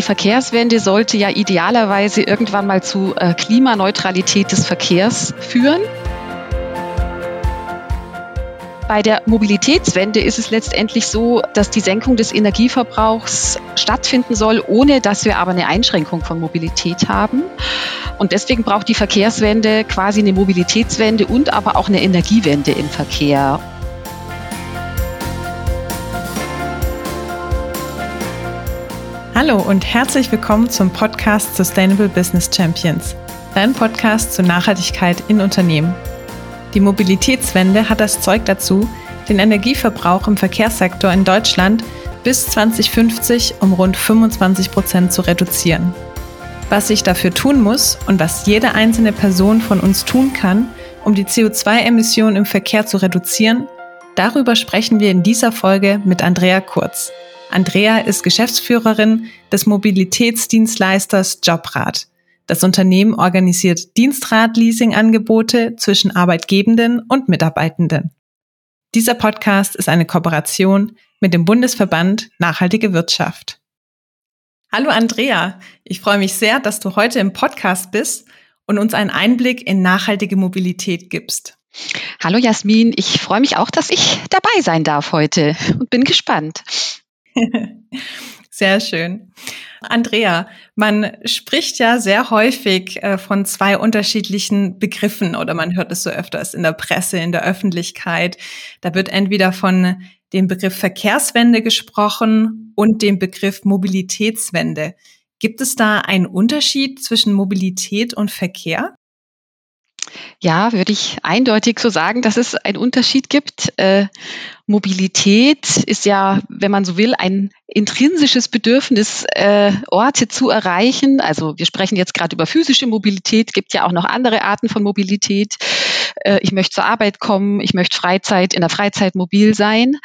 die Verkehrswende sollte ja idealerweise irgendwann mal zu äh, Klimaneutralität des Verkehrs führen. Bei der Mobilitätswende ist es letztendlich so, dass die Senkung des Energieverbrauchs stattfinden soll, ohne dass wir aber eine Einschränkung von Mobilität haben. Und deswegen braucht die Verkehrswende quasi eine Mobilitätswende und aber auch eine Energiewende im Verkehr. Hallo und herzlich willkommen zum Podcast Sustainable Business Champions, dein Podcast zur Nachhaltigkeit in Unternehmen. Die Mobilitätswende hat das Zeug dazu, den Energieverbrauch im Verkehrssektor in Deutschland bis 2050 um rund 25 Prozent zu reduzieren. Was sich dafür tun muss und was jede einzelne Person von uns tun kann, um die CO2-Emissionen im Verkehr zu reduzieren, darüber sprechen wir in dieser Folge mit Andrea Kurz. Andrea ist Geschäftsführerin des Mobilitätsdienstleisters Jobrad. Das Unternehmen organisiert Dienstrad-Leasing-Angebote zwischen Arbeitgebenden und Mitarbeitenden. Dieser Podcast ist eine Kooperation mit dem Bundesverband Nachhaltige Wirtschaft. Hallo Andrea, ich freue mich sehr, dass du heute im Podcast bist und uns einen Einblick in nachhaltige Mobilität gibst. Hallo Jasmin, ich freue mich auch, dass ich dabei sein darf heute und bin gespannt. Sehr schön. Andrea, man spricht ja sehr häufig äh, von zwei unterschiedlichen Begriffen oder man hört es so öfters in der Presse, in der Öffentlichkeit. Da wird entweder von dem Begriff Verkehrswende gesprochen und dem Begriff Mobilitätswende. Gibt es da einen Unterschied zwischen Mobilität und Verkehr? Ja, würde ich eindeutig so sagen, dass es einen Unterschied gibt. Äh, Mobilität ist ja, wenn man so will, ein intrinsisches Bedürfnis, äh, Orte zu erreichen. Also wir sprechen jetzt gerade über physische Mobilität, gibt ja auch noch andere Arten von Mobilität. Äh, ich möchte zur Arbeit kommen, ich möchte Freizeit in der Freizeit mobil sein.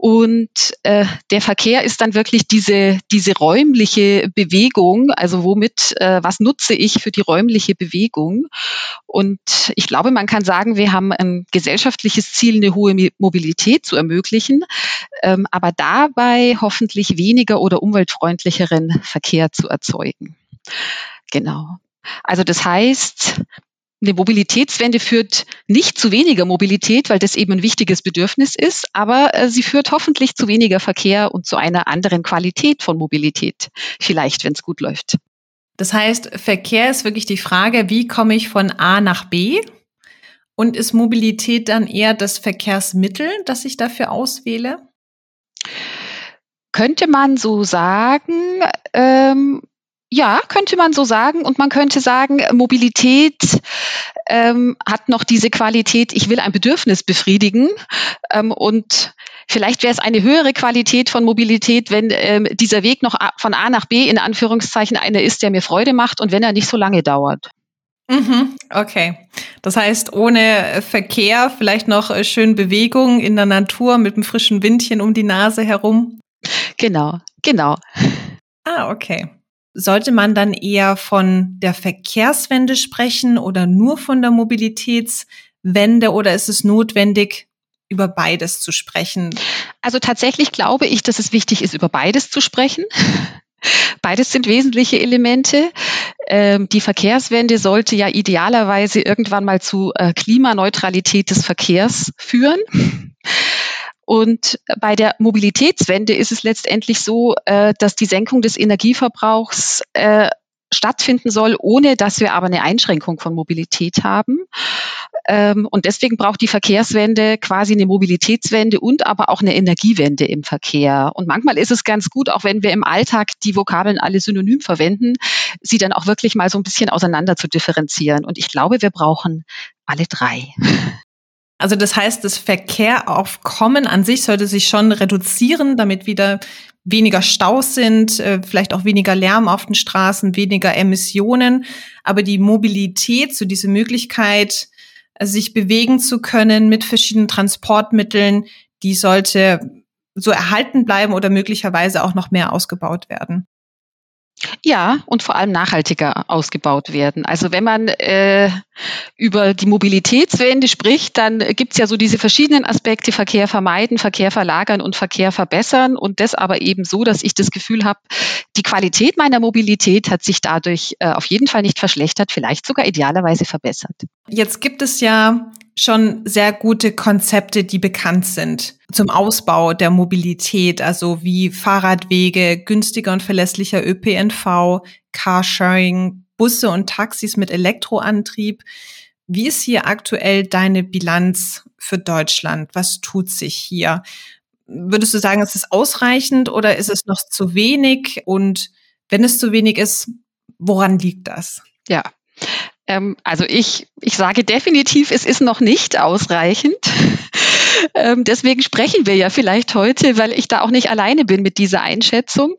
Und äh, der Verkehr ist dann wirklich diese, diese räumliche Bewegung, also womit, äh, was nutze ich für die räumliche Bewegung? Und ich glaube, man kann sagen, wir haben ein gesellschaftliches Ziel, eine hohe Mobilität zu ermöglichen, ähm, aber dabei hoffentlich weniger oder umweltfreundlicheren Verkehr zu erzeugen. Genau. Also das heißt, eine Mobilitätswende führt nicht zu weniger Mobilität, weil das eben ein wichtiges Bedürfnis ist, aber äh, sie führt hoffentlich zu weniger Verkehr und zu einer anderen Qualität von Mobilität, vielleicht, wenn es gut läuft. Das heißt, Verkehr ist wirklich die Frage, wie komme ich von A nach B? Und ist Mobilität dann eher das Verkehrsmittel, das ich dafür auswähle? Könnte man so sagen, ähm, ja, könnte man so sagen. Und man könnte sagen, Mobilität ähm, hat noch diese Qualität, ich will ein Bedürfnis befriedigen. Ähm, und vielleicht wäre es eine höhere Qualität von Mobilität, wenn ähm, dieser Weg noch von A nach B in Anführungszeichen einer ist, der mir Freude macht und wenn er nicht so lange dauert. Mhm, okay. Das heißt, ohne Verkehr, vielleicht noch äh, schön Bewegung in der Natur mit einem frischen Windchen um die Nase herum. Genau, genau. Ah, okay. Sollte man dann eher von der Verkehrswende sprechen oder nur von der Mobilitätswende oder ist es notwendig, über beides zu sprechen? Also tatsächlich glaube ich, dass es wichtig ist, über beides zu sprechen. Beides sind wesentliche Elemente. Ähm, die Verkehrswende sollte ja idealerweise irgendwann mal zu äh, Klimaneutralität des Verkehrs führen. Und bei der Mobilitätswende ist es letztendlich so, äh, dass die Senkung des Energieverbrauchs äh, stattfinden soll, ohne dass wir aber eine Einschränkung von Mobilität haben. Ähm, und deswegen braucht die Verkehrswende quasi eine Mobilitätswende und aber auch eine Energiewende im Verkehr. Und manchmal ist es ganz gut, auch wenn wir im Alltag die Vokabeln alle synonym verwenden, sie dann auch wirklich mal so ein bisschen auseinander zu differenzieren. Und ich glaube, wir brauchen alle drei. Also das heißt, das Verkehraufkommen an sich sollte sich schon reduzieren, damit wieder weniger Staus sind, äh, vielleicht auch weniger Lärm auf den Straßen, weniger Emissionen. Aber die Mobilität, so diese Möglichkeit, äh, sich bewegen zu können mit verschiedenen Transportmitteln, die sollte so erhalten bleiben oder möglicherweise auch noch mehr ausgebaut werden. Ja, und vor allem nachhaltiger ausgebaut werden. Also wenn man äh, über die Mobilitätswende spricht, dann gibt's ja so diese verschiedenen Aspekte, Verkehr vermeiden, Verkehr verlagern und Verkehr verbessern. Und das aber eben so, dass ich das Gefühl habe, die Qualität meiner Mobilität hat sich dadurch äh, auf jeden Fall nicht verschlechtert, vielleicht sogar idealerweise verbessert. Jetzt gibt es ja schon sehr gute Konzepte, die bekannt sind zum Ausbau der Mobilität, also wie Fahrradwege, günstiger und verlässlicher ÖPNV, Carsharing, Busse und Taxis mit Elektroantrieb. Wie ist hier aktuell deine Bilanz für Deutschland? Was tut sich hier? Würdest du sagen, es ist ausreichend oder ist es noch zu wenig? Und wenn es zu wenig ist, woran liegt das? Ja, also ich, ich sage definitiv, es ist noch nicht ausreichend. ähm, deswegen sprechen wir ja vielleicht heute, weil ich da auch nicht alleine bin mit dieser Einschätzung.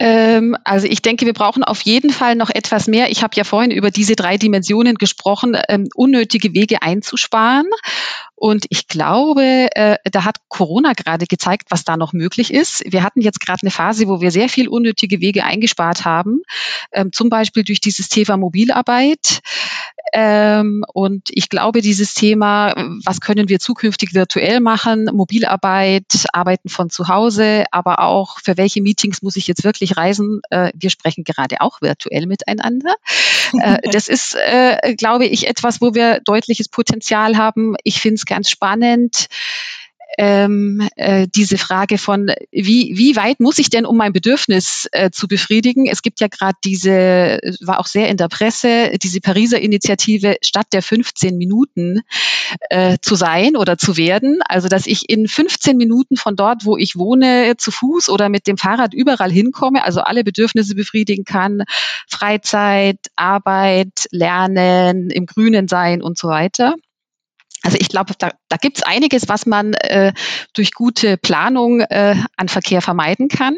Ähm, also ich denke, wir brauchen auf jeden Fall noch etwas mehr. Ich habe ja vorhin über diese drei Dimensionen gesprochen, ähm, unnötige Wege einzusparen. Und ich glaube, äh, da hat Corona gerade gezeigt, was da noch möglich ist. Wir hatten jetzt gerade eine Phase, wo wir sehr viel unnötige Wege eingespart haben, ähm, zum Beispiel durch dieses Thema Mobilarbeit. Ähm, und ich glaube, dieses Thema, was können wir zukünftig virtuell machen, Mobilarbeit, Arbeiten von zu Hause, aber auch für welche Meetings muss ich jetzt wirklich reisen? Äh, wir sprechen gerade auch virtuell miteinander. Äh, das ist, äh, glaube ich, etwas, wo wir deutliches Potenzial haben. Ich finde es ganz spannend. Ähm, äh, diese Frage von, wie, wie weit muss ich denn, um mein Bedürfnis äh, zu befriedigen? Es gibt ja gerade diese, war auch sehr in der Presse, diese Pariser Initiative statt der 15 Minuten äh, zu sein oder zu werden. Also, dass ich in 15 Minuten von dort, wo ich wohne, zu Fuß oder mit dem Fahrrad überall hinkomme, also alle Bedürfnisse befriedigen kann, Freizeit, Arbeit, Lernen, im Grünen sein und so weiter. Also ich glaube, da, da gibt es einiges, was man äh, durch gute Planung äh, an Verkehr vermeiden kann.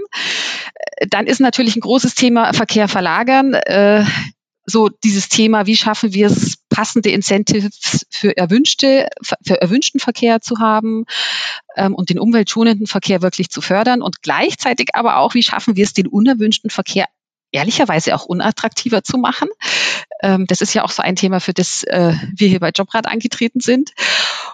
Äh, dann ist natürlich ein großes Thema Verkehr verlagern. Äh, so dieses Thema, wie schaffen wir es, passende Incentives für erwünschte, für erwünschten Verkehr zu haben ähm, und den umweltschonenden Verkehr wirklich zu fördern und gleichzeitig aber auch, wie schaffen wir es, den unerwünschten Verkehr ehrlicherweise auch unattraktiver zu machen. Ähm, das ist ja auch so ein Thema, für das äh, wir hier bei Jobrad angetreten sind.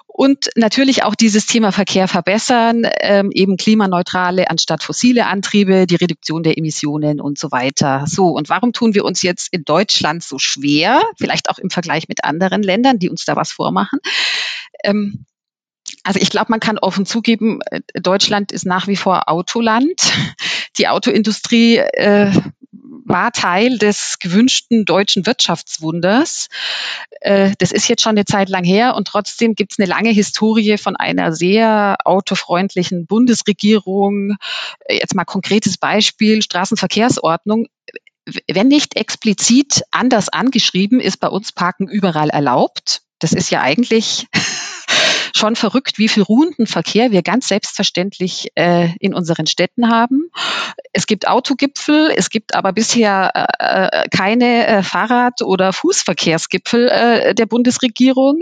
Und natürlich auch dieses Thema Verkehr verbessern, ähm, eben klimaneutrale anstatt fossile Antriebe, die Reduktion der Emissionen und so weiter. So, und warum tun wir uns jetzt in Deutschland so schwer, vielleicht auch im Vergleich mit anderen Ländern, die uns da was vormachen? Ähm, also ich glaube, man kann offen zugeben, äh, Deutschland ist nach wie vor Autoland. Die Autoindustrie äh, war Teil des gewünschten deutschen Wirtschaftswunders. Äh, das ist jetzt schon eine Zeit lang her und trotzdem gibt es eine lange Historie von einer sehr autofreundlichen Bundesregierung. Jetzt mal konkretes Beispiel, Straßenverkehrsordnung wenn nicht explizit anders angeschrieben, ist bei uns Parken überall erlaubt. Das ist ja eigentlich schon verrückt, wie viel ruhenden Verkehr wir ganz selbstverständlich äh, in unseren Städten haben. Es gibt Autogipfel, es gibt aber bisher äh, äh keine äh, Fahrrad- oder Fußverkehrsgipfel äh, der Bundesregierung.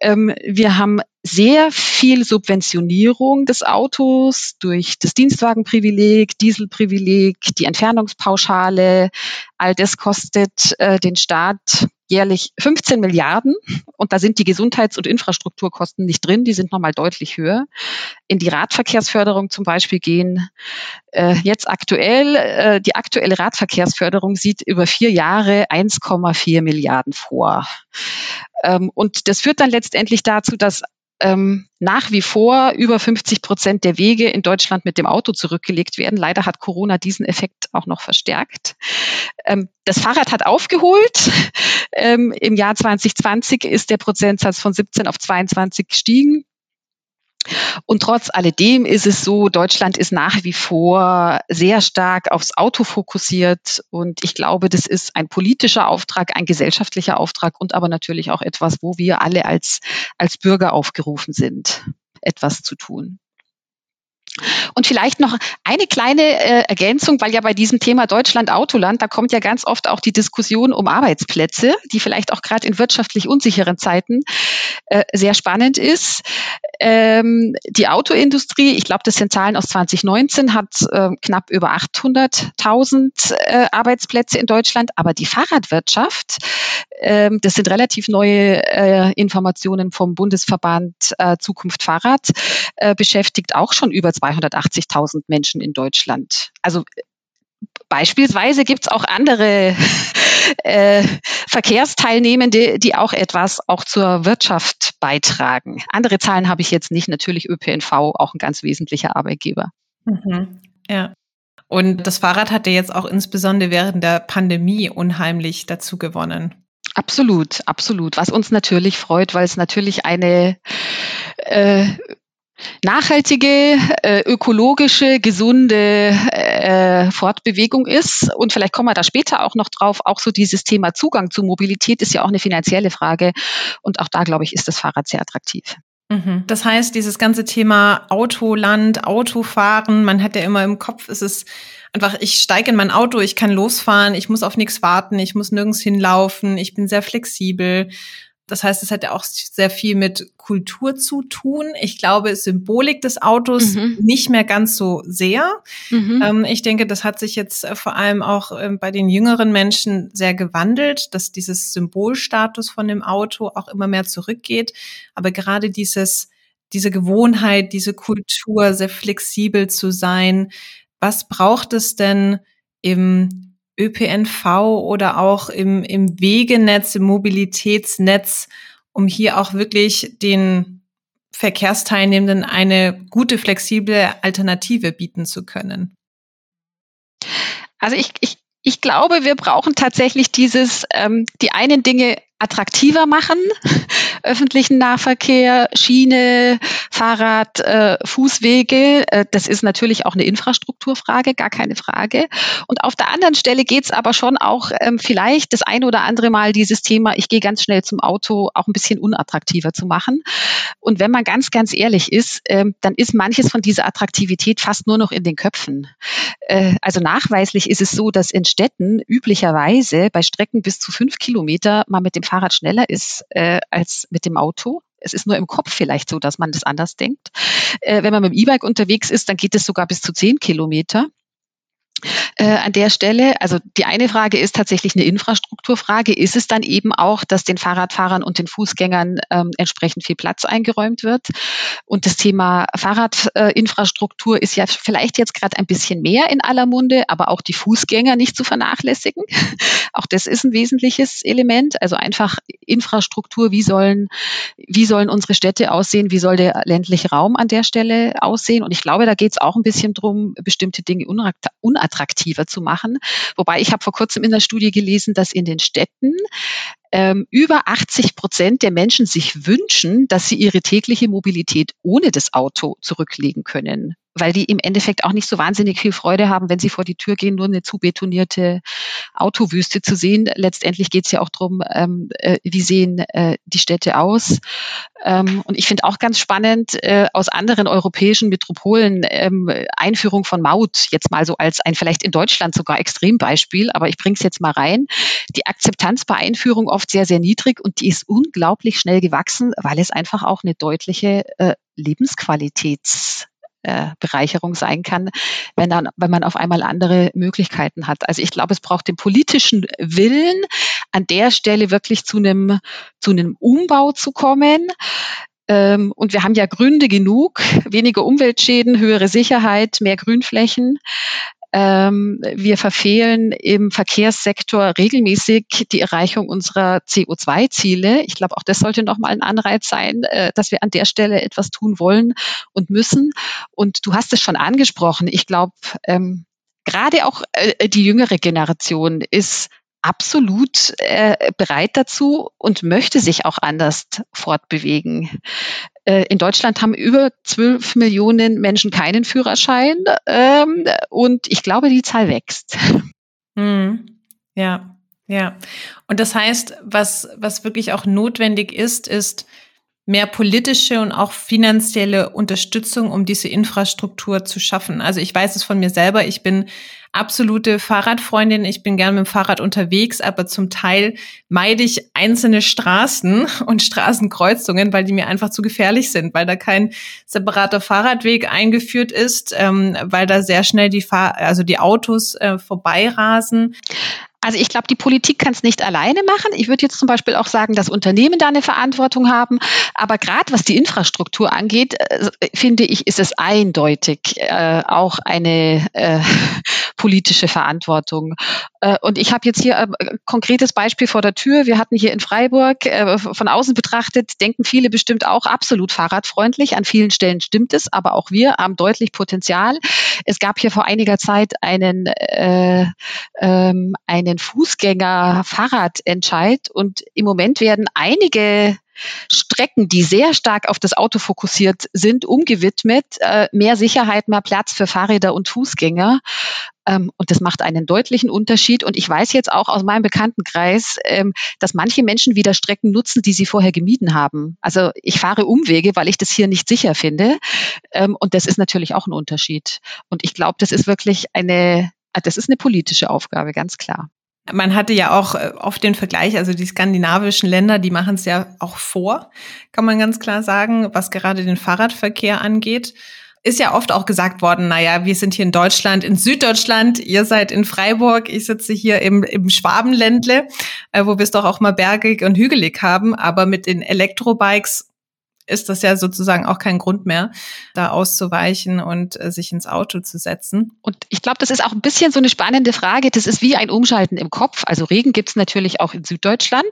Ähm, wir haben sehr viel Subventionierung des Autos durch das Dienstwagenprivileg, Dieselprivileg, die Entfernungspauschale. All das kostet äh, den Staat jährlich 15 Milliarden und da sind die Gesundheits- und Infrastrukturkosten nicht drin, die sind nochmal deutlich höher. In die Radverkehrsförderung zum Beispiel gehen äh, jetzt aktuell, äh, die aktuelle Radverkehrsförderung sieht über vier Jahre 1,4 Milliarden vor. Ähm, und das führt dann letztendlich dazu, dass ähm, nach wie vor über 50 Prozent der Wege in Deutschland mit dem Auto zurückgelegt werden. Leider hat Corona diesen Effekt auch noch verstärkt. Ähm, das Fahrrad hat aufgeholt. Ähm, Im Jahr 2020 ist der Prozentsatz von 17 auf 22 gestiegen. Und trotz alledem ist es so, Deutschland ist nach wie vor sehr stark aufs Auto fokussiert. Und ich glaube, das ist ein politischer Auftrag, ein gesellschaftlicher Auftrag und aber natürlich auch etwas, wo wir alle als, als Bürger aufgerufen sind, etwas zu tun. Und vielleicht noch eine kleine äh, Ergänzung, weil ja bei diesem Thema Deutschland Autoland, da kommt ja ganz oft auch die Diskussion um Arbeitsplätze, die vielleicht auch gerade in wirtschaftlich unsicheren Zeiten äh, sehr spannend ist. Ähm, die Autoindustrie, ich glaube, das sind Zahlen aus 2019, hat äh, knapp über 800.000 äh, Arbeitsplätze in Deutschland, aber die Fahrradwirtschaft, äh, das sind relativ neue äh, Informationen vom Bundesverband äh, Zukunft Fahrrad, beschäftigt auch schon über 280.000 Menschen in Deutschland. Also Beispielsweise gibt es auch andere äh, Verkehrsteilnehmende, die auch etwas auch zur Wirtschaft beitragen. Andere Zahlen habe ich jetzt nicht. Natürlich ÖPNV auch ein ganz wesentlicher Arbeitgeber. Mhm. Ja. Und das Fahrrad hat ja jetzt auch insbesondere während der Pandemie unheimlich dazu gewonnen. Absolut, absolut. Was uns natürlich freut, weil es natürlich eine äh, nachhaltige, äh, ökologische, gesunde äh, Fortbewegung ist. Und vielleicht kommen wir da später auch noch drauf. Auch so dieses Thema Zugang zu Mobilität ist ja auch eine finanzielle Frage. Und auch da, glaube ich, ist das Fahrrad sehr attraktiv. Mhm. Das heißt, dieses ganze Thema Autoland, Autofahren, man hat ja immer im Kopf, es ist einfach, ich steige in mein Auto, ich kann losfahren, ich muss auf nichts warten, ich muss nirgends hinlaufen, ich bin sehr flexibel. Das heißt, es hat ja auch sehr viel mit Kultur zu tun. Ich glaube, Symbolik des Autos mhm. nicht mehr ganz so sehr. Mhm. Ähm, ich denke, das hat sich jetzt äh, vor allem auch äh, bei den jüngeren Menschen sehr gewandelt, dass dieses Symbolstatus von dem Auto auch immer mehr zurückgeht. Aber gerade dieses, diese Gewohnheit, diese Kultur, sehr flexibel zu sein, was braucht es denn im ÖPNV oder auch im, im Wegenetz, im Mobilitätsnetz, um hier auch wirklich den Verkehrsteilnehmenden eine gute, flexible Alternative bieten zu können? Also ich, ich, ich glaube, wir brauchen tatsächlich dieses, ähm, die einen Dinge attraktiver machen, öffentlichen Nahverkehr, Schiene, Fahrrad, äh, Fußwege. Äh, das ist natürlich auch eine Infrastrukturfrage, gar keine Frage. Und auf der anderen Stelle geht es aber schon auch ähm, vielleicht das eine oder andere Mal dieses Thema, ich gehe ganz schnell zum Auto, auch ein bisschen unattraktiver zu machen. Und wenn man ganz, ganz ehrlich ist, ähm, dann ist manches von dieser Attraktivität fast nur noch in den Köpfen. Äh, also nachweislich ist es so, dass in Städten üblicherweise bei Strecken bis zu fünf Kilometer man mit dem Fahrrad schneller ist äh, als mit dem Auto. Es ist nur im Kopf vielleicht so, dass man das anders denkt. Äh, wenn man mit dem E-Bike unterwegs ist, dann geht es sogar bis zu zehn Kilometer äh, an der Stelle. Also die eine Frage ist tatsächlich eine Infrastrukturfrage. Ist es dann eben auch, dass den Fahrradfahrern und den Fußgängern ähm, entsprechend viel Platz eingeräumt wird? Und das Thema Fahrradinfrastruktur äh, ist ja vielleicht jetzt gerade ein bisschen mehr in aller Munde, aber auch die Fußgänger nicht zu vernachlässigen. auch das ist ein wesentliches Element. Also einfach Infrastruktur, wie sollen, wie sollen unsere Städte aussehen, wie soll der ländliche Raum an der Stelle aussehen? Und ich glaube, da geht es auch ein bisschen drum, bestimmte Dinge unattraktiv attraktiver zu machen. Wobei ich habe vor kurzem in der Studie gelesen, dass in den Städten ähm, über 80 Prozent der Menschen sich wünschen, dass sie ihre tägliche Mobilität ohne das Auto zurücklegen können weil die im Endeffekt auch nicht so wahnsinnig viel Freude haben, wenn sie vor die Tür gehen, nur eine zu betonierte Autowüste zu sehen. Letztendlich geht es ja auch darum, ähm, äh, wie sehen äh, die Städte aus. Ähm, und ich finde auch ganz spannend, äh, aus anderen europäischen Metropolen ähm, Einführung von Maut, jetzt mal so als ein vielleicht in Deutschland sogar Extrembeispiel, aber ich bringe es jetzt mal rein. Die Akzeptanz bei Einführung oft sehr, sehr niedrig und die ist unglaublich schnell gewachsen, weil es einfach auch eine deutliche äh, Lebensqualitäts äh, Bereicherung sein kann, wenn, dann, wenn man auf einmal andere Möglichkeiten hat. Also ich glaube, es braucht den politischen Willen, an der Stelle wirklich zu einem, zu einem Umbau zu kommen. Ähm, und wir haben ja Gründe genug, weniger Umweltschäden, höhere Sicherheit, mehr Grünflächen. Ähm, wir verfehlen im Verkehrssektor regelmäßig die Erreichung unserer CO2-Ziele. Ich glaube, auch das sollte nochmal ein Anreiz sein, äh, dass wir an der Stelle etwas tun wollen und müssen. Und du hast es schon angesprochen. Ich glaube, ähm, gerade auch äh, die jüngere Generation ist absolut äh, bereit dazu und möchte sich auch anders fortbewegen. Äh, in Deutschland haben über 12 Millionen Menschen keinen Führerschein ähm, und ich glaube, die Zahl wächst. Hm. Ja, ja. Und das heißt, was, was wirklich auch notwendig ist, ist, mehr politische und auch finanzielle Unterstützung, um diese Infrastruktur zu schaffen. Also ich weiß es von mir selber, ich bin absolute Fahrradfreundin, ich bin gerne mit dem Fahrrad unterwegs, aber zum Teil meide ich einzelne Straßen und Straßenkreuzungen, weil die mir einfach zu gefährlich sind, weil da kein separater Fahrradweg eingeführt ist, ähm, weil da sehr schnell die Fahr also die Autos äh, vorbeirasen. Also ich glaube, die Politik kann es nicht alleine machen. Ich würde jetzt zum Beispiel auch sagen, dass Unternehmen da eine Verantwortung haben. Aber gerade was die Infrastruktur angeht, äh, finde ich, ist es eindeutig äh, auch eine äh, politische Verantwortung. Äh, und ich habe jetzt hier ein äh, konkretes Beispiel vor der Tür. Wir hatten hier in Freiburg äh, von außen betrachtet, denken viele bestimmt auch absolut fahrradfreundlich. An vielen Stellen stimmt es, aber auch wir haben deutlich Potenzial. Es gab hier vor einiger Zeit einen, äh, ähm, einen Fußgänger-Fahrradentscheid und im Moment werden einige Strecken, die sehr stark auf das Auto fokussiert sind, umgewidmet. Äh, mehr Sicherheit, mehr Platz für Fahrräder und Fußgänger. Ähm, und das macht einen deutlichen Unterschied. Und ich weiß jetzt auch aus meinem Bekanntenkreis, ähm, dass manche Menschen wieder Strecken nutzen, die sie vorher gemieden haben. Also ich fahre Umwege, weil ich das hier nicht sicher finde. Ähm, und das ist natürlich auch ein Unterschied. Und ich glaube, das ist wirklich eine, das ist eine politische Aufgabe, ganz klar. Man hatte ja auch äh, oft den Vergleich, also die skandinavischen Länder, die machen es ja auch vor, kann man ganz klar sagen, was gerade den Fahrradverkehr angeht. Ist ja oft auch gesagt worden, naja, wir sind hier in Deutschland, in Süddeutschland, ihr seid in Freiburg, ich sitze hier im, im Schwabenländle, äh, wo wir es doch auch mal bergig und hügelig haben, aber mit den Elektrobikes ist das ja sozusagen auch kein Grund mehr, da auszuweichen und äh, sich ins Auto zu setzen. Und ich glaube, das ist auch ein bisschen so eine spannende Frage. Das ist wie ein Umschalten im Kopf. Also Regen gibt es natürlich auch in Süddeutschland.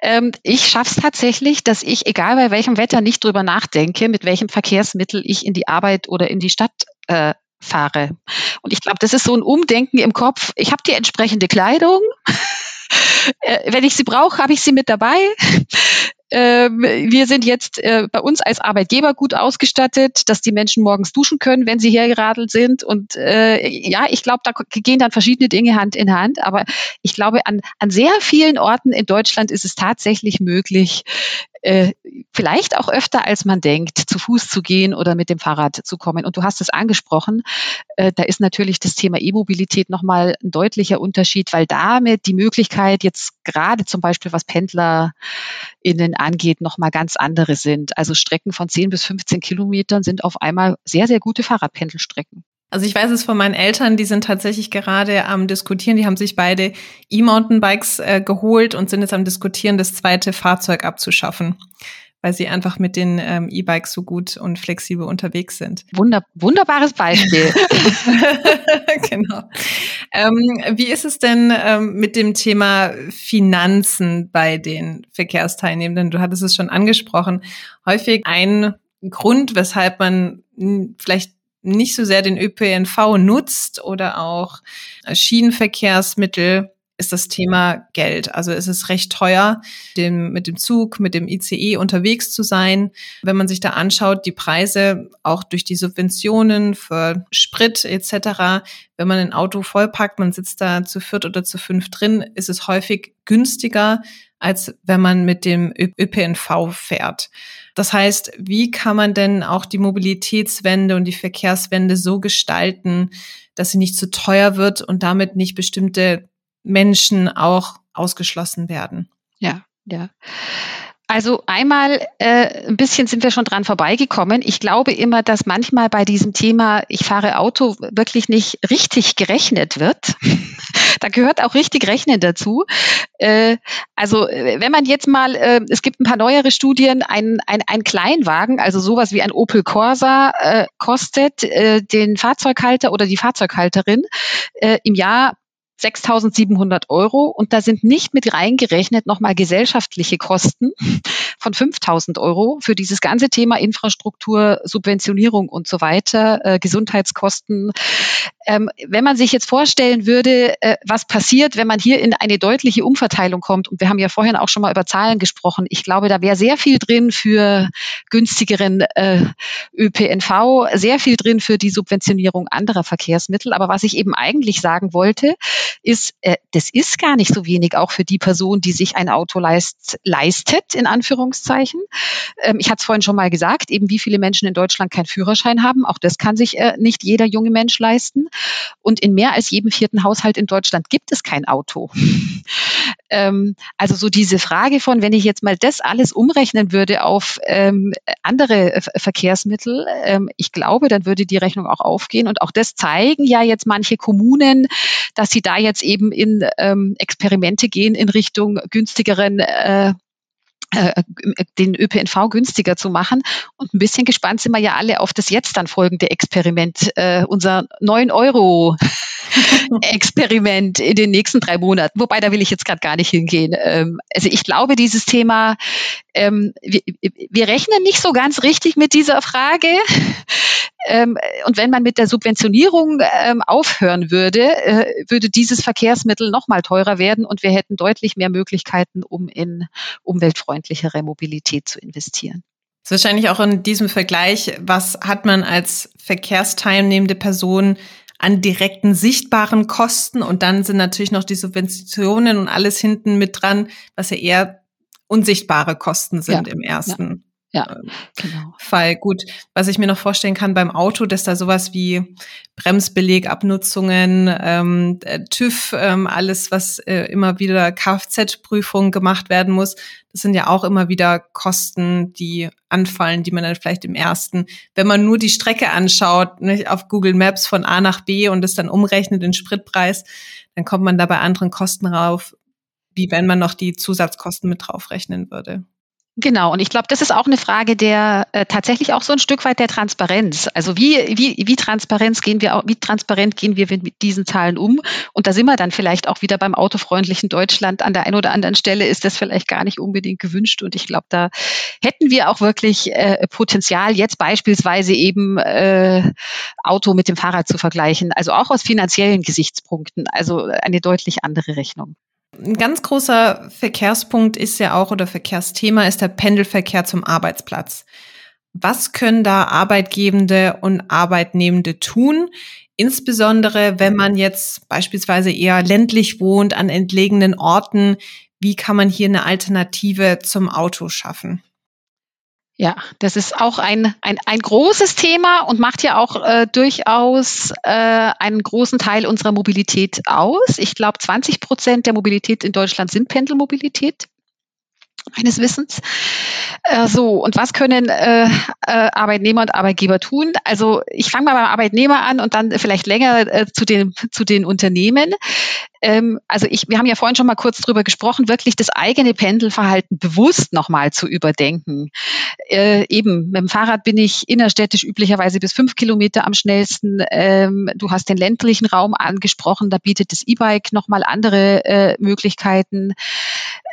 Ähm, ich schaffe es tatsächlich, dass ich, egal bei welchem Wetter, nicht drüber nachdenke, mit welchem Verkehrsmittel ich in die Arbeit oder in die Stadt äh, fahre. Und ich glaube, das ist so ein Umdenken im Kopf. Ich habe die entsprechende Kleidung. Äh, wenn ich sie brauche, habe ich sie mit dabei. Ähm, wir sind jetzt äh, bei uns als Arbeitgeber gut ausgestattet, dass die Menschen morgens duschen können, wenn sie hergeradelt sind. Und äh, ja, ich glaube, da gehen dann verschiedene Dinge Hand in Hand. Aber ich glaube, an, an sehr vielen Orten in Deutschland ist es tatsächlich möglich, äh, vielleicht auch öfter als man denkt, zu Fuß zu gehen oder mit dem Fahrrad zu kommen. Und du hast es angesprochen, äh, da ist natürlich das Thema E-Mobilität nochmal ein deutlicher Unterschied, weil damit die Möglichkeit jetzt gerade zum Beispiel, was PendlerInnen angeht, nochmal ganz andere sind. Also Strecken von 10 bis 15 Kilometern sind auf einmal sehr, sehr gute Fahrradpendelstrecken. Also ich weiß es von meinen Eltern, die sind tatsächlich gerade am Diskutieren, die haben sich beide E-Mountainbikes äh, geholt und sind jetzt am Diskutieren, das zweite Fahrzeug abzuschaffen, weil sie einfach mit den ähm, E-Bikes so gut und flexibel unterwegs sind. Wunder, wunderbares Beispiel. genau. Ähm, wie ist es denn ähm, mit dem Thema Finanzen bei den Verkehrsteilnehmenden? Du hattest es schon angesprochen. Häufig ein Grund, weshalb man vielleicht nicht so sehr den ÖPNV nutzt oder auch Schienenverkehrsmittel, ist das Thema Geld. Also es ist recht teuer, dem, mit dem Zug, mit dem ICE unterwegs zu sein. Wenn man sich da anschaut, die Preise auch durch die Subventionen für Sprit etc., wenn man ein Auto vollpackt, man sitzt da zu viert oder zu fünf drin, ist es häufig günstiger, als wenn man mit dem ÖPNV fährt. Das heißt, wie kann man denn auch die Mobilitätswende und die Verkehrswende so gestalten, dass sie nicht zu teuer wird und damit nicht bestimmte Menschen auch ausgeschlossen werden? Ja, ja. Also einmal äh, ein bisschen sind wir schon dran vorbeigekommen. Ich glaube immer, dass manchmal bei diesem Thema, ich fahre Auto, wirklich nicht richtig gerechnet wird. da gehört auch richtig Rechnen dazu. Äh, also wenn man jetzt mal, äh, es gibt ein paar neuere Studien, ein, ein, ein Kleinwagen, also sowas wie ein Opel Corsa, äh, kostet äh, den Fahrzeughalter oder die Fahrzeughalterin äh, im Jahr 6.700 Euro. Und da sind nicht mit reingerechnet nochmal gesellschaftliche Kosten von 5.000 Euro für dieses ganze Thema Infrastruktur, Subventionierung und so weiter, äh, Gesundheitskosten. Ähm, wenn man sich jetzt vorstellen würde, äh, was passiert, wenn man hier in eine deutliche Umverteilung kommt, und wir haben ja vorhin auch schon mal über Zahlen gesprochen, ich glaube, da wäre sehr viel drin für günstigeren äh, ÖPNV, sehr viel drin für die Subventionierung anderer Verkehrsmittel. Aber was ich eben eigentlich sagen wollte, ist, äh, das ist gar nicht so wenig auch für die Person, die sich ein Auto leist, leistet, in Anführungszeichen Anführungszeichen. Ähm, ich hatte es vorhin schon mal gesagt, eben wie viele Menschen in Deutschland keinen Führerschein haben. Auch das kann sich äh, nicht jeder junge Mensch leisten. Und in mehr als jedem vierten Haushalt in Deutschland gibt es kein Auto. ähm, also so diese Frage von, wenn ich jetzt mal das alles umrechnen würde auf ähm, andere äh, Verkehrsmittel, ähm, ich glaube, dann würde die Rechnung auch aufgehen. Und auch das zeigen ja jetzt manche Kommunen, dass sie da jetzt eben in ähm, Experimente gehen in Richtung günstigeren äh, den ÖPNV günstiger zu machen. Und ein bisschen gespannt sind wir ja alle auf das jetzt dann folgende Experiment, äh, unser 9 Euro Experiment in den nächsten drei Monaten. Wobei, da will ich jetzt gerade gar nicht hingehen. Ähm, also ich glaube, dieses Thema, ähm, wir, wir rechnen nicht so ganz richtig mit dieser Frage. Ähm, und wenn man mit der Subventionierung ähm, aufhören würde, äh, würde dieses Verkehrsmittel noch mal teurer werden und wir hätten deutlich mehr Möglichkeiten, um in umweltfreundlichere Mobilität zu investieren. Das ist wahrscheinlich auch in diesem Vergleich, was hat man als verkehrsteilnehmende Person an direkten sichtbaren Kosten und dann sind natürlich noch die Subventionen und alles hinten mit dran, was ja eher unsichtbare Kosten sind ja, im ersten ja, ähm, genau. Fall. Gut, was ich mir noch vorstellen kann beim Auto, dass da sowas wie Bremsbelegabnutzungen, ähm, äh, TÜV, ähm, alles, was äh, immer wieder Kfz-Prüfung gemacht werden muss, das sind ja auch immer wieder Kosten, die anfallen, die man dann vielleicht im ersten, wenn man nur die Strecke anschaut, nicht, auf Google Maps von A nach B und es dann umrechnet den Spritpreis, dann kommt man da bei anderen Kosten rauf, wie wenn man noch die Zusatzkosten mit draufrechnen würde. Genau, und ich glaube, das ist auch eine Frage der äh, tatsächlich auch so ein Stück weit der Transparenz. Also wie, wie, wie Transparenz gehen wir wie transparent gehen wir mit diesen Zahlen um? Und da sind wir dann vielleicht auch wieder beim autofreundlichen Deutschland. An der einen oder anderen Stelle ist das vielleicht gar nicht unbedingt gewünscht. Und ich glaube, da hätten wir auch wirklich äh, Potenzial, jetzt beispielsweise eben äh, Auto mit dem Fahrrad zu vergleichen. Also auch aus finanziellen Gesichtspunkten. Also eine deutlich andere Rechnung. Ein ganz großer Verkehrspunkt ist ja auch oder Verkehrsthema ist der Pendelverkehr zum Arbeitsplatz. Was können da Arbeitgebende und Arbeitnehmende tun? Insbesondere wenn man jetzt beispielsweise eher ländlich wohnt, an entlegenen Orten. Wie kann man hier eine Alternative zum Auto schaffen? Ja, das ist auch ein, ein, ein großes Thema und macht ja auch äh, durchaus äh, einen großen Teil unserer Mobilität aus. Ich glaube, 20 Prozent der Mobilität in Deutschland sind Pendelmobilität meines Wissens. Äh, so, und was können äh, äh, Arbeitnehmer und Arbeitgeber tun? Also ich fange mal beim Arbeitnehmer an und dann vielleicht länger äh, zu, den, zu den Unternehmen. Ähm, also ich, wir haben ja vorhin schon mal kurz drüber gesprochen, wirklich das eigene Pendelverhalten bewusst nochmal zu überdenken. Äh, eben, mit dem Fahrrad bin ich innerstädtisch üblicherweise bis fünf Kilometer am schnellsten. Ähm, du hast den ländlichen Raum angesprochen, da bietet das E-Bike nochmal andere äh, Möglichkeiten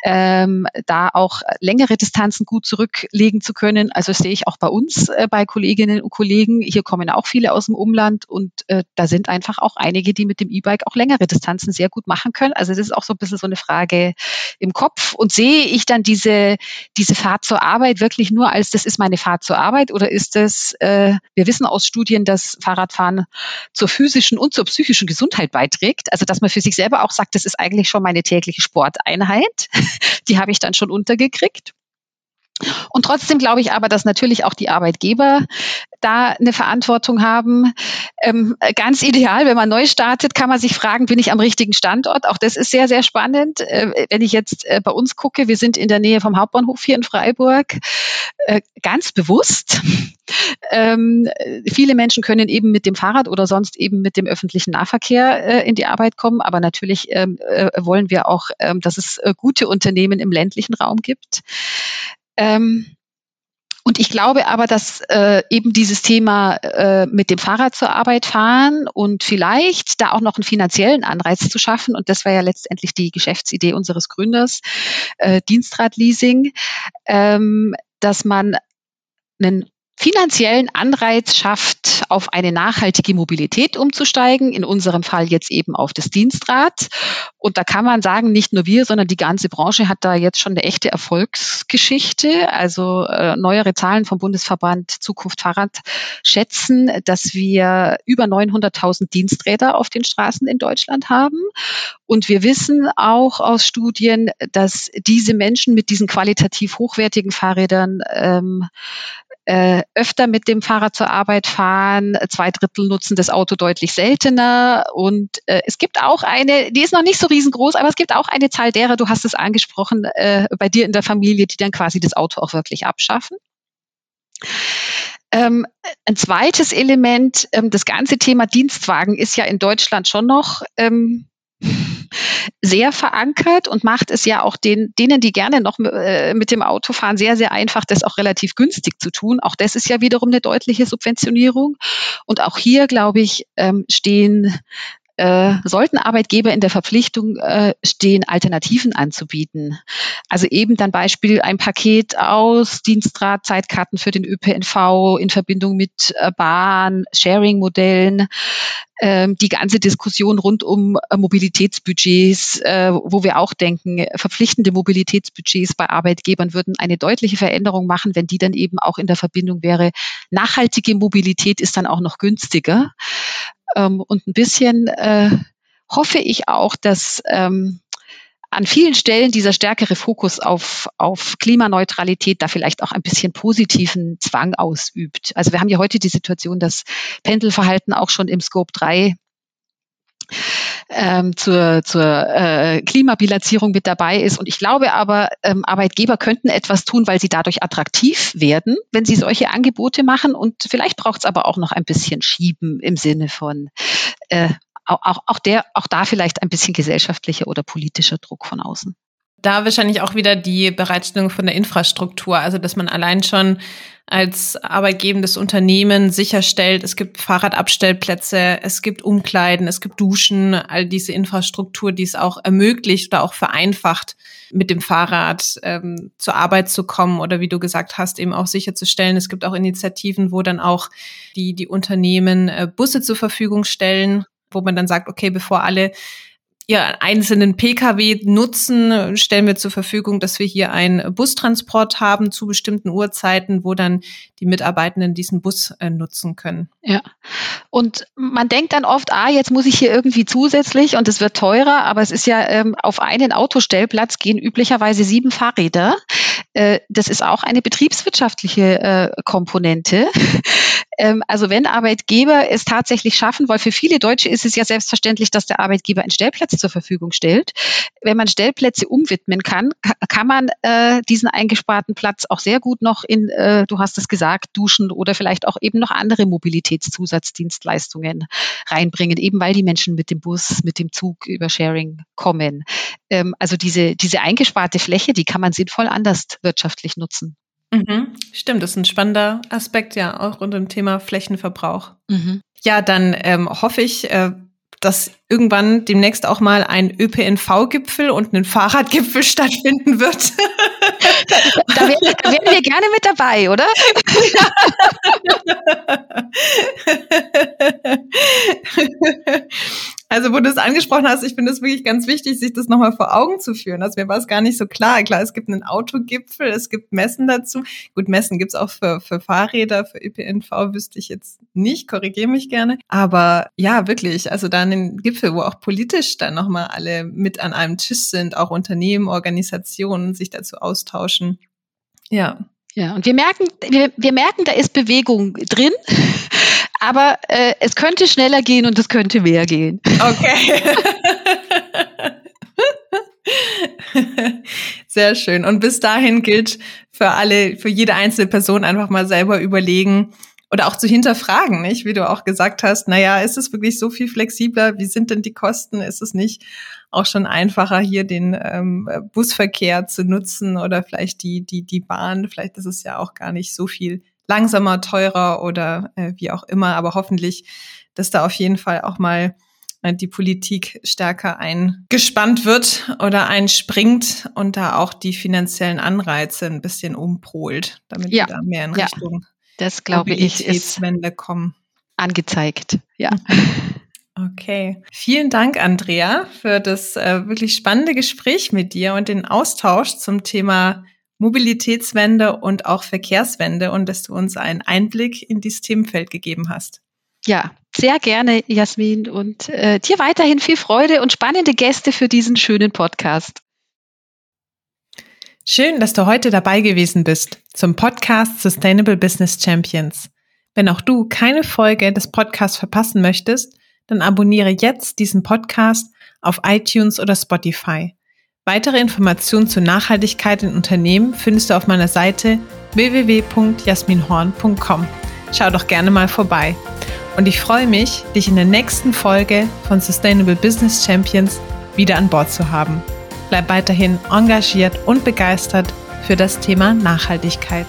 ähm, da auch längere Distanzen gut zurücklegen zu können. Also sehe ich auch bei uns, äh, bei Kolleginnen und Kollegen. Hier kommen auch viele aus dem Umland und äh, da sind einfach auch einige, die mit dem E-Bike auch längere Distanzen sehr gut machen können. Also das ist auch so ein bisschen so eine Frage im Kopf. Und sehe ich dann diese, diese Fahrt zur Arbeit wirklich nur als, das ist meine Fahrt zur Arbeit oder ist das, äh, wir wissen aus Studien, dass Fahrradfahren zur physischen und zur psychischen Gesundheit beiträgt. Also dass man für sich selber auch sagt, das ist eigentlich schon meine tägliche Sporteinheit. die habe ich dann schon untergekriegt. Und trotzdem glaube ich aber, dass natürlich auch die Arbeitgeber da eine Verantwortung haben. Ähm, ganz ideal, wenn man neu startet, kann man sich fragen, bin ich am richtigen Standort? Auch das ist sehr, sehr spannend. Äh, wenn ich jetzt äh, bei uns gucke, wir sind in der Nähe vom Hauptbahnhof hier in Freiburg, äh, ganz bewusst. Ähm, viele Menschen können eben mit dem Fahrrad oder sonst eben mit dem öffentlichen Nahverkehr äh, in die Arbeit kommen, aber natürlich ähm, äh, wollen wir auch, ähm, dass es äh, gute Unternehmen im ländlichen Raum gibt. Ähm, und ich glaube aber, dass äh, eben dieses Thema äh, mit dem Fahrrad zur Arbeit fahren und vielleicht da auch noch einen finanziellen Anreiz zu schaffen, und das war ja letztendlich die Geschäftsidee unseres Gründers, äh, Dienstradleasing, ähm, dass man einen finanziellen Anreiz schafft, auf eine nachhaltige Mobilität umzusteigen, in unserem Fall jetzt eben auf das Dienstrad. Und da kann man sagen, nicht nur wir, sondern die ganze Branche hat da jetzt schon eine echte Erfolgsgeschichte. Also äh, neuere Zahlen vom Bundesverband Zukunft Fahrrad schätzen, dass wir über 900.000 Diensträder auf den Straßen in Deutschland haben. Und wir wissen auch aus Studien, dass diese Menschen mit diesen qualitativ hochwertigen Fahrrädern ähm, äh, öfter mit dem Fahrrad zur Arbeit fahren, zwei Drittel nutzen das Auto deutlich seltener und äh, es gibt auch eine, die ist noch nicht so riesengroß, aber es gibt auch eine Zahl derer, du hast es angesprochen, äh, bei dir in der Familie, die dann quasi das Auto auch wirklich abschaffen. Ähm, ein zweites Element, ähm, das ganze Thema Dienstwagen ist ja in Deutschland schon noch ähm, sehr verankert und macht es ja auch den, denen, die gerne noch äh, mit dem Auto fahren, sehr, sehr einfach, das auch relativ günstig zu tun. Auch das ist ja wiederum eine deutliche Subventionierung. Und auch hier, glaube ich, ähm, stehen äh, sollten Arbeitgeber in der Verpflichtung äh, stehen, Alternativen anzubieten. Also eben dann Beispiel ein Paket aus Dienstrad, Zeitkarten für den ÖPNV in Verbindung mit äh, Bahn, Sharing-Modellen, ähm, die ganze Diskussion rund um äh, Mobilitätsbudgets, äh, wo wir auch denken, verpflichtende Mobilitätsbudgets bei Arbeitgebern würden eine deutliche Veränderung machen, wenn die dann eben auch in der Verbindung wäre. Nachhaltige Mobilität ist dann auch noch günstiger. Ähm, und ein bisschen äh, hoffe ich auch, dass ähm, an vielen Stellen dieser stärkere Fokus auf, auf Klimaneutralität da vielleicht auch ein bisschen positiven Zwang ausübt. Also wir haben ja heute die Situation, dass Pendelverhalten auch schon im Scope 3 ähm, zur, zur äh, Klimabilanzierung mit dabei ist. Und ich glaube aber, ähm, Arbeitgeber könnten etwas tun, weil sie dadurch attraktiv werden, wenn sie solche Angebote machen. Und vielleicht braucht es aber auch noch ein bisschen Schieben im Sinne von äh, auch, auch, der, auch da vielleicht ein bisschen gesellschaftlicher oder politischer Druck von außen. Da wahrscheinlich auch wieder die Bereitstellung von der Infrastruktur, also dass man allein schon als arbeitgebendes Unternehmen sicherstellt, es gibt Fahrradabstellplätze, es gibt Umkleiden, es gibt Duschen, all diese Infrastruktur, die es auch ermöglicht oder auch vereinfacht, mit dem Fahrrad ähm, zur Arbeit zu kommen oder wie du gesagt hast, eben auch sicherzustellen. Es gibt auch Initiativen, wo dann auch die, die Unternehmen äh, Busse zur Verfügung stellen, wo man dann sagt, okay, bevor alle ihr einzelnen Pkw nutzen, stellen wir zur Verfügung, dass wir hier einen Bustransport haben zu bestimmten Uhrzeiten, wo dann die Mitarbeitenden diesen Bus äh, nutzen können. Ja. Und man denkt dann oft, ah, jetzt muss ich hier irgendwie zusätzlich und es wird teurer, aber es ist ja ähm, auf einen Autostellplatz gehen üblicherweise sieben Fahrräder. Äh, das ist auch eine betriebswirtschaftliche äh, Komponente. Ähm, also wenn Arbeitgeber es tatsächlich schaffen, weil für viele Deutsche ist es ja selbstverständlich, dass der Arbeitgeber einen Stellplatz zur Verfügung stellt. Wenn man Stellplätze umwidmen kann, kann man äh, diesen eingesparten Platz auch sehr gut noch in, äh, du hast es gesagt, Duschen oder vielleicht auch eben noch andere Mobilitätszusatzdienstleistungen reinbringen, eben weil die Menschen mit dem Bus, mit dem Zug über Sharing kommen. Ähm, also diese, diese eingesparte Fläche, die kann man sinnvoll anders wirtschaftlich nutzen. Mhm. Stimmt, das ist ein spannender Aspekt, ja, auch rund um Thema Flächenverbrauch. Mhm. Ja, dann ähm, hoffe ich, äh, dass irgendwann demnächst auch mal ein ÖPNV-Gipfel und ein Fahrradgipfel stattfinden wird. Da wären, da wären wir gerne mit dabei, oder? Also, wo du es angesprochen hast, ich finde es wirklich ganz wichtig, sich das nochmal vor Augen zu führen. Also, mir war es gar nicht so klar. Klar, es gibt einen Autogipfel, es gibt Messen dazu. Gut, Messen gibt's auch für, für Fahrräder, für ÖPNV wüsste ich jetzt nicht, korrigiere mich gerne. Aber ja, wirklich, also da einen Gipfel, wo auch politisch dann nochmal alle mit an einem Tisch sind, auch Unternehmen, Organisationen sich dazu austauschen. Ja. Ja, und wir merken, wir, wir merken, da ist Bewegung drin. Aber äh, es könnte schneller gehen und es könnte mehr gehen. Okay. Sehr schön. Und bis dahin gilt für alle, für jede einzelne Person einfach mal selber überlegen oder auch zu hinterfragen, nicht? Wie du auch gesagt hast, naja, ist es wirklich so viel flexibler? Wie sind denn die Kosten? Ist es nicht auch schon einfacher, hier den ähm, Busverkehr zu nutzen oder vielleicht die, die, die Bahn? Vielleicht ist es ja auch gar nicht so viel langsamer, teurer oder äh, wie auch immer. Aber hoffentlich, dass da auf jeden Fall auch mal äh, die Politik stärker eingespannt wird oder einspringt und da auch die finanziellen Anreize ein bisschen umpolt, damit ja. wir da mehr in Richtung Das glaube ich ist kommen. angezeigt. Ja. Okay. Vielen Dank, Andrea, für das äh, wirklich spannende Gespräch mit dir und den Austausch zum Thema Mobilitätswende und auch Verkehrswende und dass du uns einen Einblick in dieses Themenfeld gegeben hast. Ja, sehr gerne, Jasmin, und äh, dir weiterhin viel Freude und spannende Gäste für diesen schönen Podcast. Schön, dass du heute dabei gewesen bist zum Podcast Sustainable Business Champions. Wenn auch du keine Folge des Podcasts verpassen möchtest, dann abonniere jetzt diesen Podcast auf iTunes oder Spotify. Weitere Informationen zur Nachhaltigkeit in Unternehmen findest du auf meiner Seite www.jasminhorn.com. Schau doch gerne mal vorbei. Und ich freue mich, dich in der nächsten Folge von Sustainable Business Champions wieder an Bord zu haben. Bleib weiterhin engagiert und begeistert für das Thema Nachhaltigkeit.